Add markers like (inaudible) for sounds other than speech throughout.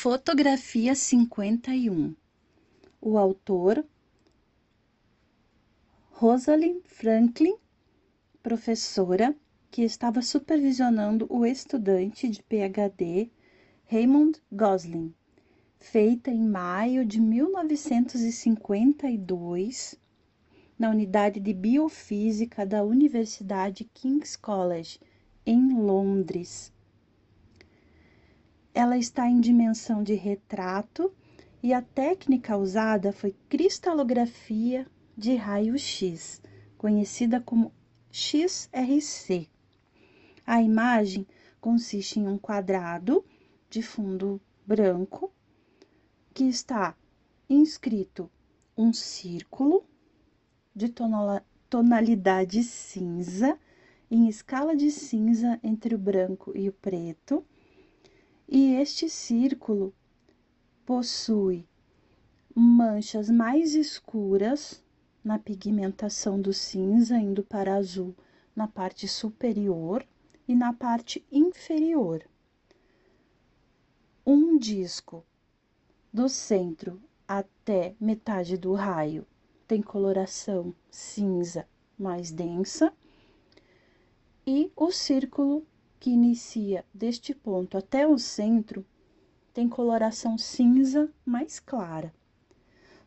Fotografia 51. O autor Rosalind Franklin, professora que estava supervisionando o estudante de PhD Raymond Gosling, feita em maio de 1952 na unidade de biofísica da Universidade King's College, em Londres. Ela está em dimensão de retrato e a técnica usada foi cristalografia de raio-x, conhecida como XRC. A imagem consiste em um quadrado de fundo branco que está inscrito um círculo de tonalidade cinza em escala de cinza entre o branco e o preto e este círculo possui manchas mais escuras na pigmentação do cinza, indo para azul na parte superior e na parte inferior. Um disco do centro até metade do raio tem coloração cinza mais densa e o círculo que inicia deste ponto até o centro tem coloração cinza mais clara.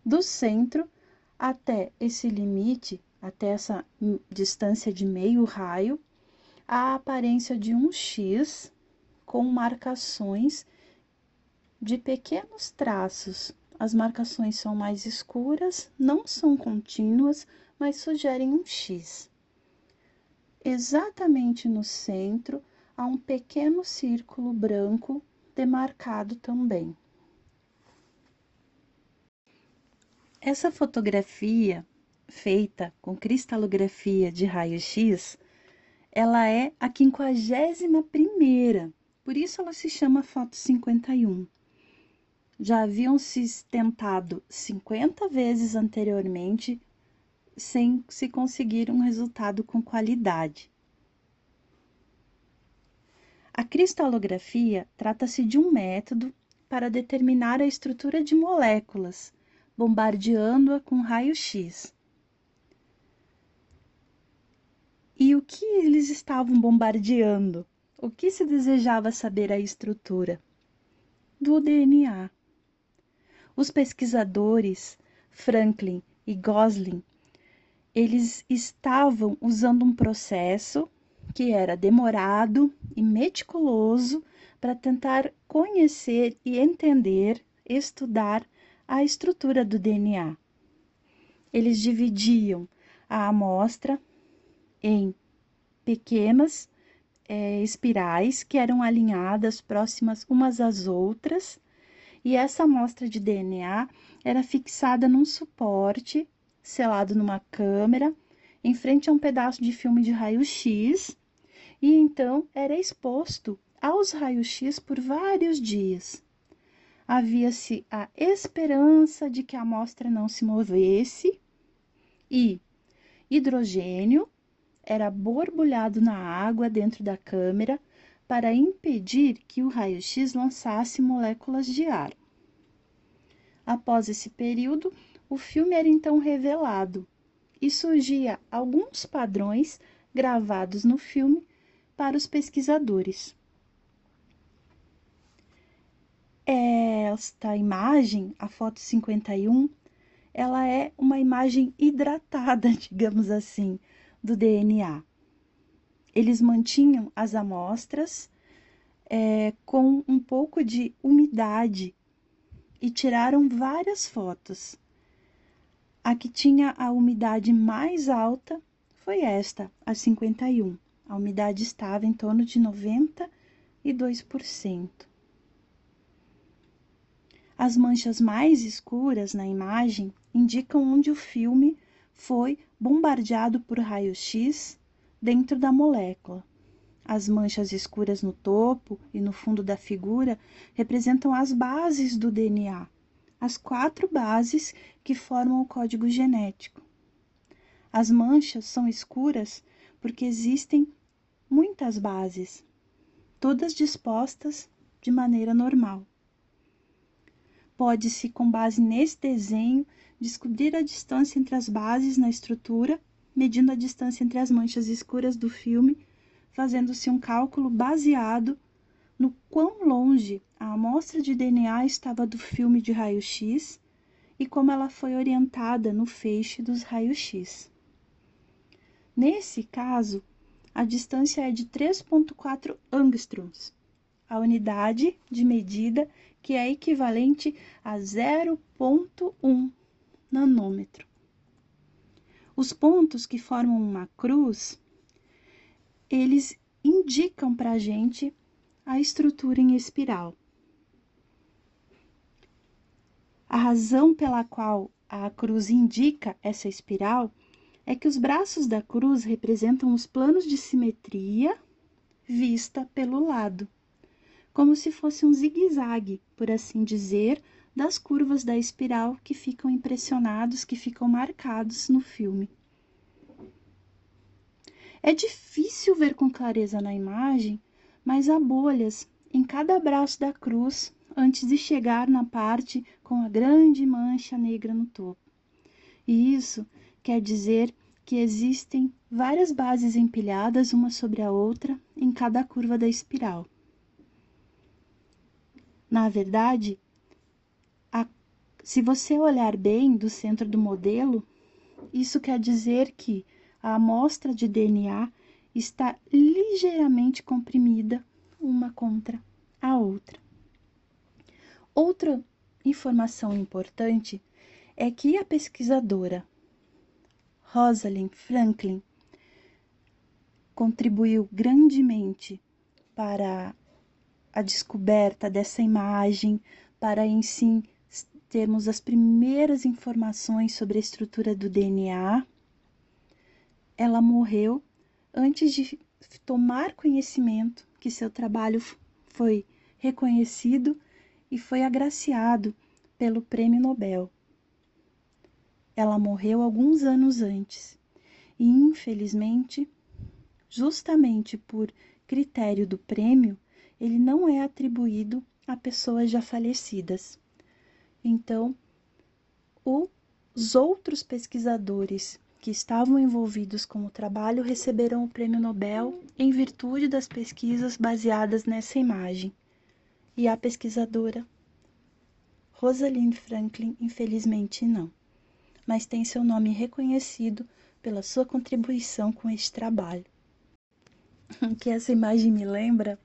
Do centro até esse limite, até essa distância de meio raio, a aparência de um X com marcações de pequenos traços. As marcações são mais escuras, não são contínuas, mas sugerem um X. Exatamente no centro há um pequeno círculo branco demarcado também. Essa fotografia feita com cristalografia de raio-x, ela é a quinquagésima primeira, por isso ela se chama foto 51. Já haviam se tentado 50 vezes anteriormente sem se conseguir um resultado com qualidade. A cristalografia trata-se de um método para determinar a estrutura de moléculas, bombardeando-a com raio-x. E o que eles estavam bombardeando? O que se desejava saber a estrutura? Do DNA. Os pesquisadores Franklin e Gosling, eles estavam usando um processo que era demorado e meticuloso para tentar conhecer e entender, estudar a estrutura do DNA. Eles dividiam a amostra em pequenas é, espirais que eram alinhadas próximas umas às outras, e essa amostra de DNA era fixada num suporte selado numa câmera em frente a um pedaço de filme de raio-x e então era exposto aos raios-x por vários dias. Havia-se a esperança de que a amostra não se movesse e hidrogênio era borbulhado na água dentro da câmera para impedir que o raio-x lançasse moléculas de ar. Após esse período, o filme era então revelado e surgia alguns padrões gravados no filme para os pesquisadores. Esta imagem, a foto 51, ela é uma imagem hidratada, (laughs) digamos assim, do DNA. Eles mantinham as amostras é, com um pouco de umidade e tiraram várias fotos. A que tinha a umidade mais alta foi esta, a 51 a umidade estava em torno de 92%. As manchas mais escuras na imagem indicam onde o filme foi bombardeado por raio-x dentro da molécula. As manchas escuras no topo e no fundo da figura representam as bases do DNA, as quatro bases que formam o código genético. As manchas são escuras porque existem muitas bases, todas dispostas de maneira normal. Pode-se, com base nesse desenho, descobrir a distância entre as bases na estrutura, medindo a distância entre as manchas escuras do filme, fazendo-se um cálculo baseado no quão longe a amostra de DNA estava do filme de raio-x e como ela foi orientada no feixe dos raios-x. Nesse caso, a distância é de 3,4 angstroms, a unidade de medida que é equivalente a 0,1 nanômetro. Os pontos que formam uma cruz, eles indicam para a gente a estrutura em espiral. A razão pela qual a cruz indica essa espiral é que os braços da cruz representam os planos de simetria vista pelo lado, como se fosse um zigue-zague, por assim dizer, das curvas da espiral que ficam impressionados, que ficam marcados no filme. É difícil ver com clareza na imagem, mas há bolhas em cada braço da cruz antes de chegar na parte com a grande mancha negra no topo. E isso quer dizer que existem várias bases empilhadas uma sobre a outra em cada curva da espiral. Na verdade, a, se você olhar bem do centro do modelo, isso quer dizer que a amostra de DNA está ligeiramente comprimida uma contra a outra. Outra informação importante é que a pesquisadora Rosalind Franklin contribuiu grandemente para a descoberta dessa imagem, para em termos as primeiras informações sobre a estrutura do DNA. Ela morreu antes de tomar conhecimento que seu trabalho foi reconhecido e foi agraciado pelo Prêmio Nobel. Ela morreu alguns anos antes. E, infelizmente, justamente por critério do prêmio, ele não é atribuído a pessoas já falecidas. Então, os outros pesquisadores que estavam envolvidos com o trabalho receberam o prêmio Nobel em virtude das pesquisas baseadas nessa imagem. E a pesquisadora Rosalind Franklin, infelizmente, não, mas tem seu nome reconhecido pela sua contribuição com este trabalho. O (laughs) que essa imagem me lembra?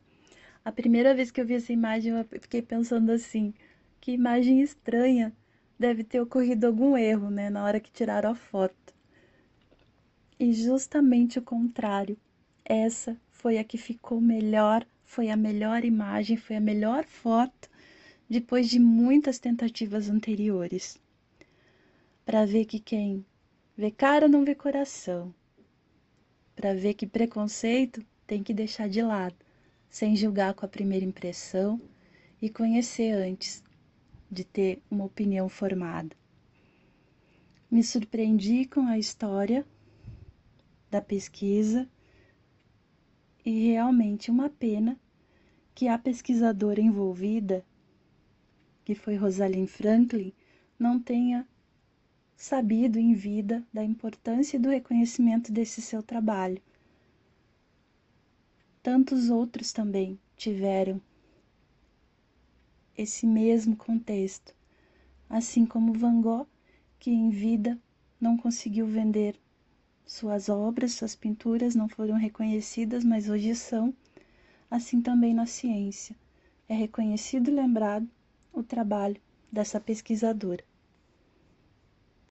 A primeira vez que eu vi essa imagem, eu fiquei pensando assim: que imagem estranha. Deve ter ocorrido algum erro, né, na hora que tiraram a foto. E justamente o contrário. Essa foi a que ficou melhor foi a melhor imagem, foi a melhor foto depois de muitas tentativas anteriores. Para ver que quem vê cara não vê coração. Para ver que preconceito tem que deixar de lado, sem julgar com a primeira impressão e conhecer antes de ter uma opinião formada. Me surpreendi com a história da pesquisa e realmente uma pena que a pesquisadora envolvida, que foi Rosalind Franklin, não tenha sabido em vida da importância e do reconhecimento desse seu trabalho. Tantos outros também tiveram esse mesmo contexto, assim como Van Gogh, que em vida não conseguiu vender suas obras, suas pinturas não foram reconhecidas, mas hoje são. Assim também na ciência. É reconhecido e lembrado o trabalho dessa pesquisadora.